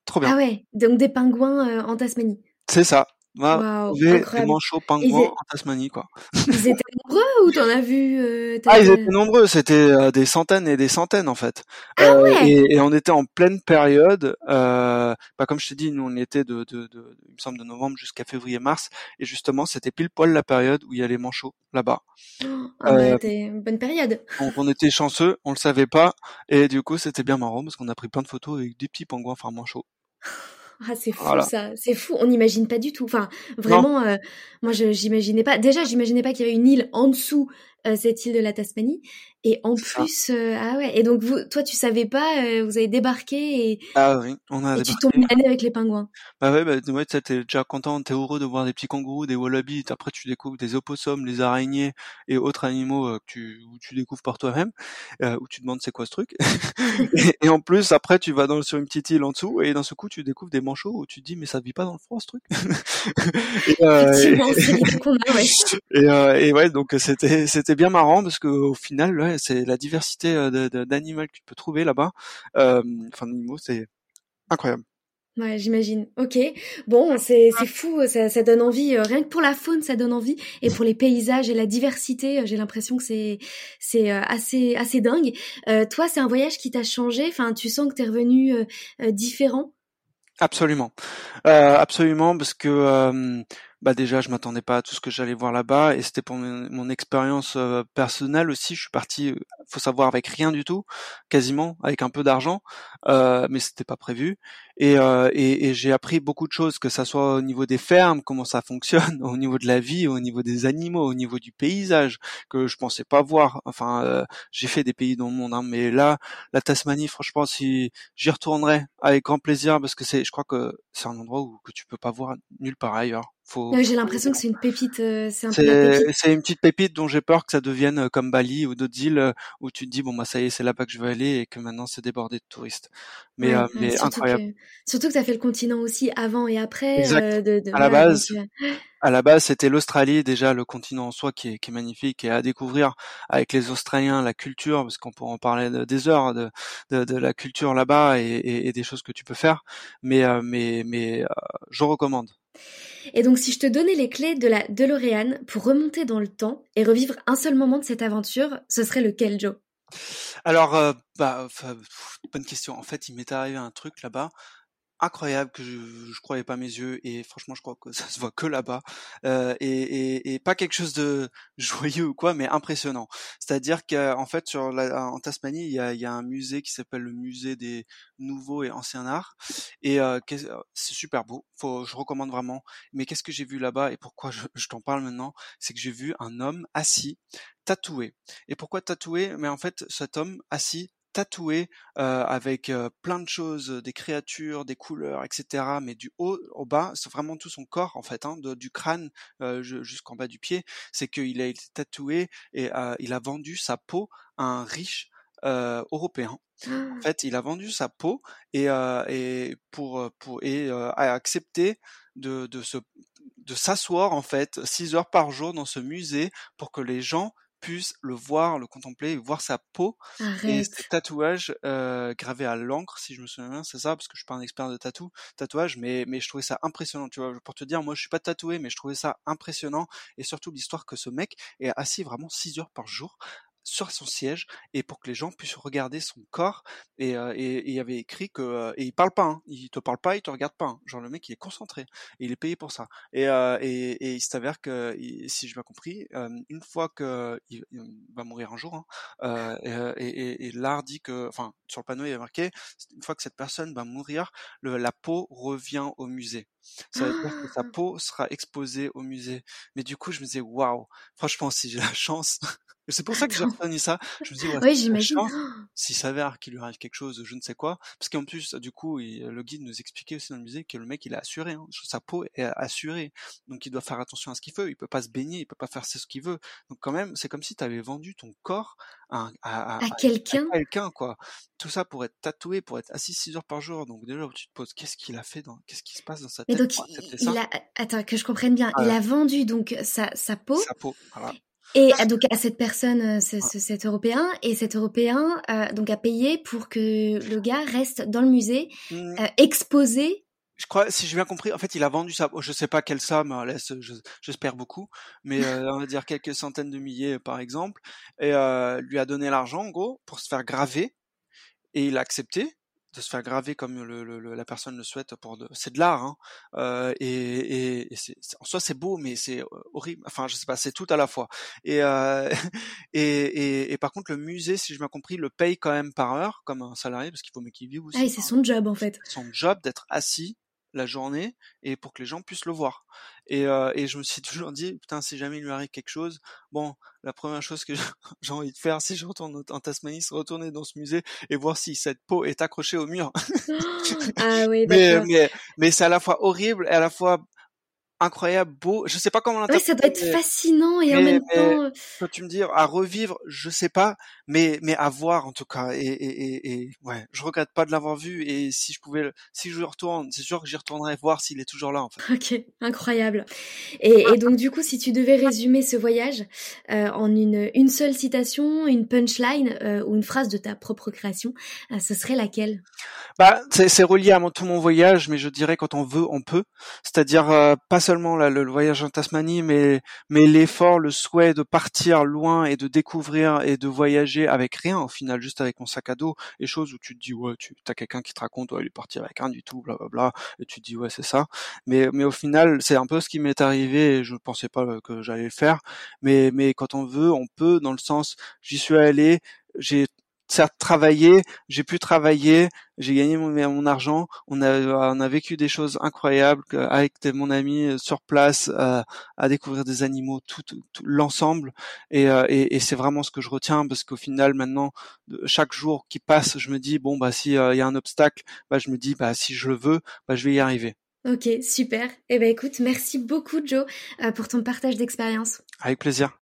trop bien. Ah ouais, donc des pingouins euh, en Tasmanie. C'est ça. Wow, des manchots pingouins en Tasmanie, quoi. Ils étaient nombreux ou t'en as vu euh, Ah, ils étaient nombreux. C'était euh, des centaines et des centaines en fait. Ah euh, ouais. et, et, on était en pleine période. Euh, bah, comme je t'ai dit, nous on était de, de, de, il me semble de novembre jusqu'à février-mars, et justement c'était pile poil la période où il y a les manchots là-bas. Oh, ah bah, une bonne période. On était chanceux, on le savait pas, et du coup c'était bien marrant parce qu'on a pris plein de photos avec des petits pingouins enfin manchots. Ah, c'est fou ça, c'est fou. On n'imagine pas du tout. Enfin, vraiment, euh, moi, je j'imaginais pas. Déjà, j'imaginais pas qu'il y avait une île en dessous euh, cette île de la Tasmanie. Et en plus, euh, ah ouais. Et donc, vous, toi, tu savais pas, euh, vous avez débarqué et. Ah oui, on a et tu tombes l'année avec les pingouins. Bah ouais, bah ouais, t'es déjà content, t'es heureux de voir des petits kangourous, des wallabies. Après, tu découvres des opossums, les araignées et autres animaux que tu, où tu découvres par toi-même, où tu demandes c'est quoi ce truc. et, en plus, après, tu vas dans, sur une petite île en dessous et dans ce coup, tu découvres des manchots où tu te dis mais ça vit pas dans le froid ce truc. et, et, et, ouais, donc c'était c'était bien marrant parce que au final, ouais, c'est la diversité euh, d'animaux que tu peux trouver là-bas. Euh, enfin, d'animaux, c'est incroyable. Ouais, j'imagine. Ok. Bon, c'est fou. Ça, ça donne envie. Euh, rien que pour la faune, ça donne envie. Et pour les paysages et la diversité, j'ai l'impression que c'est c'est assez assez dingue. Euh, toi, c'est un voyage qui t'a changé? Enfin, tu sens que t'es revenu euh, différent? Absolument, absolument, parce que bah déjà je m'attendais pas à tout ce que j'allais voir là-bas et c'était pour mon, expérience euh, personnelle aussi. Je suis parti, euh, faut savoir avec rien du tout, quasiment avec un peu d'argent, euh, mais c'était pas prévu. Et, euh, et, et j'ai appris beaucoup de choses, que ça soit au niveau des fermes, comment ça fonctionne, au niveau de la vie, au niveau des animaux, au niveau du paysage que je pensais pas voir. Enfin, j'ai fait des pays dans le monde, hein, mais là, la Tasmanie, franchement, si j'y retournerai avec grand plaisir parce que c'est, je crois que c'est un endroit où que tu peux pas voir nulle part ailleurs. J'ai l'impression que c'est une pépite. Euh, c'est une petite pépite dont j'ai peur que ça devienne euh, comme Bali ou d'autres îles euh, où tu te dis bon bah ça y est c'est là-bas que je veux aller et que maintenant c'est débordé de touristes. Mais, mais surtout incroyable. Que, surtout que as fait le continent aussi avant et après. de, de, à la base. à la base, c'était l'Australie, déjà le continent en soi qui est, qui est, magnifique et à découvrir avec les Australiens, la culture, parce qu'on pourrait en parler des heures de, de, de la culture là-bas et, et, et, des choses que tu peux faire. Mais, mais, mais je recommande Et donc, si je te donnais les clés de la DeLorean pour remonter dans le temps et revivre un seul moment de cette aventure, ce serait lequel, Joe? Alors, euh, bah, bonne question. En fait, il m'est arrivé un truc là-bas incroyable que je, je croyais pas mes yeux et franchement je crois que ça se voit que là-bas euh, et, et, et, pas quelque chose de joyeux ou quoi mais impressionnant. C'est-à-dire qu'en fait sur la, en Tasmanie il y a, y a un musée qui s'appelle le musée des nouveaux et anciens arts et euh, c'est super beau. Faut je recommande vraiment. Mais qu'est-ce que j'ai vu là-bas et pourquoi je, je t'en parle maintenant c'est que j'ai vu un homme assis tatoué. Et pourquoi tatoué? Mais en fait cet homme assis tatoué euh, avec plein de choses, des créatures, des couleurs, etc. Mais du haut au bas, c'est vraiment tout son corps en fait, hein, du crâne jusqu'en bas du pied. C'est qu'il a été tatoué et il a vendu sa peau à un riche européen. En Ah! fait, il a vendu sa peau et, et pour pour et a accepté de de se de s'asseoir en fait six heures par jour dans ce musée pour que les gens puissent le voir, le contempler, voir sa peau et ses tatouages euh, gravés à l'encre, si je me souviens bien, c'est ça, parce que je suis pas un expert de tatou, tatouage, mais mais je trouvais ça impressionnant, tu vois. Pour te dire, moi je suis pas tatoué, mais je trouvais ça impressionnant et surtout l'histoire que ce mec est assis vraiment 6 heures par jour sur son siège et pour que les gens puissent regarder son corps et euh, et il avait écrit que euh, et il parle pas hein, il te parle pas il te regarde pas hein. genre le mec il est concentré et il est payé pour ça. Et euh, et, il s'avère que si je bien compris une fois que il, il, va mourir un jour hein, et, l'art dit que enfin sur le panneau il y a marqué une fois que cette personne va mourir le, la peau revient au musée. Ça veut dire que sa peau sera exposée au musée. Mais du coup je me disais waouh. Franchement si j'ai la chance c'est pour ça que j'ai retenu ça. Je me dis, ouais, j'imagine. chance, s'il s'avère qu'il lui arrive quelque chose, je ne sais quoi, parce qu'en plus, du coup, il- le guide nous expliquait aussi dans le musée que le mec, il est assuré, hein. sa peau est assurée, donc il doit faire attention à ce qu'il veut, il peut pas se baigner, il peut pas faire ce qu'il veut. Donc quand même, c'est comme si tu avais vendu ton corps à, un- à, à- À à- quelqu'un? quelqu'un, quoi. Tout ça pour être tatoué, pour être assis 6 heures par jour. Donc déjà, tu te poses, qu'est-ce qu'il a fait dans, qu'est-ce qui se passe dans sa Mais tête donc pour il accepter ça? il a attends que je comprenne bien, il a vendu donc sa sa peau Sa peau, voilà. Et donc à cette personne, heu, ce ce cet Européen et cet Européen, heu, donc a payé pour que le gars reste dans le musée, Mmh. heu, exposé. Je crois, si j'ai bien compris, en fait, il a vendu sa, je sais pas quelle somme, hein, laisse, je- j'espère beaucoup, mais euh, on va dire quelques centaines de milliers par exemple, et euh, lui a donné l'argent en gros pour se faire graver, et il a accepté de se faire graver comme le, le- le- la personne le souhaite pour de, c'est de l'art, hein, euh, et, et, et c'est, en soi c'est beau, mais c'est horrible, enfin je sais pas, c'est tout à la fois. Et, euh, et, et, et par contre le musée, si j'ai bien compris, le paye quand même par heure comme un salarié parce qu'il faut qu'il vive aussi. ah et c'est son job en fait. son job d'être assis la journée et pour que les gens puissent le voir. Et, euh, et je me suis toujours dit, putain, si jamais il lui arrive quelque chose, bon, la première chose que j'ai envie de faire si je retourne en Tasmanie, c'est retourner dans ce musée et voir si cette peau est accrochée au mur. Ah oui, mais d'accord. mais, mais c'est à la fois horrible et à la fois incroyable, beau. Je sais pas comment Ouais, ça doit être l'interpréter. fascinant et en même temps, heu Peux tu me dire à revivre, je sais pas, mais mais à voir en tout cas. Et, et, ouais, je regrette pas de l'avoir vu. Et si je pouvais, si je retourne, c'est sûr que j'y retournerai voir s'il est toujours là en fait. OK, incroyable. Et et donc du coup, si tu devais résumer ce voyage, heu, en une une seule citation, une punchline, heu, ou une phrase de ta propre création, heu, ce serait laquelle? Bah, c'est relié à mon, tout mon voyage, mais je dirais quand on veut, on peut. C'est-à-dire euh, pas seulement là, le, le voyage en Tasmanie, mais mais l'effort, le souhait de partir loin et de découvrir et de voyager avec rien au final, juste avec mon sac à dos, et choses où tu te dis ouais, tu as quelqu'un qui te raconte ouais, il est parti avec rien du tout, blablabla, et tu te dis ouais c'est ça. Mais mais au final, c'est un peu ce qui m'est arrivé. Je ne pensais pas euh, que j'allais le faire, mais mais quand on veut, on peut. Dans le sens, j'y suis allé, j'ai certes travaillé, j'ai pu travailler, j'ai gagné mon, mon argent, on a, on a vécu des choses incroyables avec mon ami euh, sur place, euh, à découvrir des animaux, tout, tout- tout l'ensemble, et, euh, et, et c'est vraiment ce que je retiens parce qu'au final maintenant, chaque jour qui passe, je me dis bon bah si il y a un obstacle, bah je me dis bah si je le veux, bah je vais y arriver. OK, super. Eh ben écoute, merci beaucoup Joe, heu, pour ton partage d'expérience. Avec plaisir.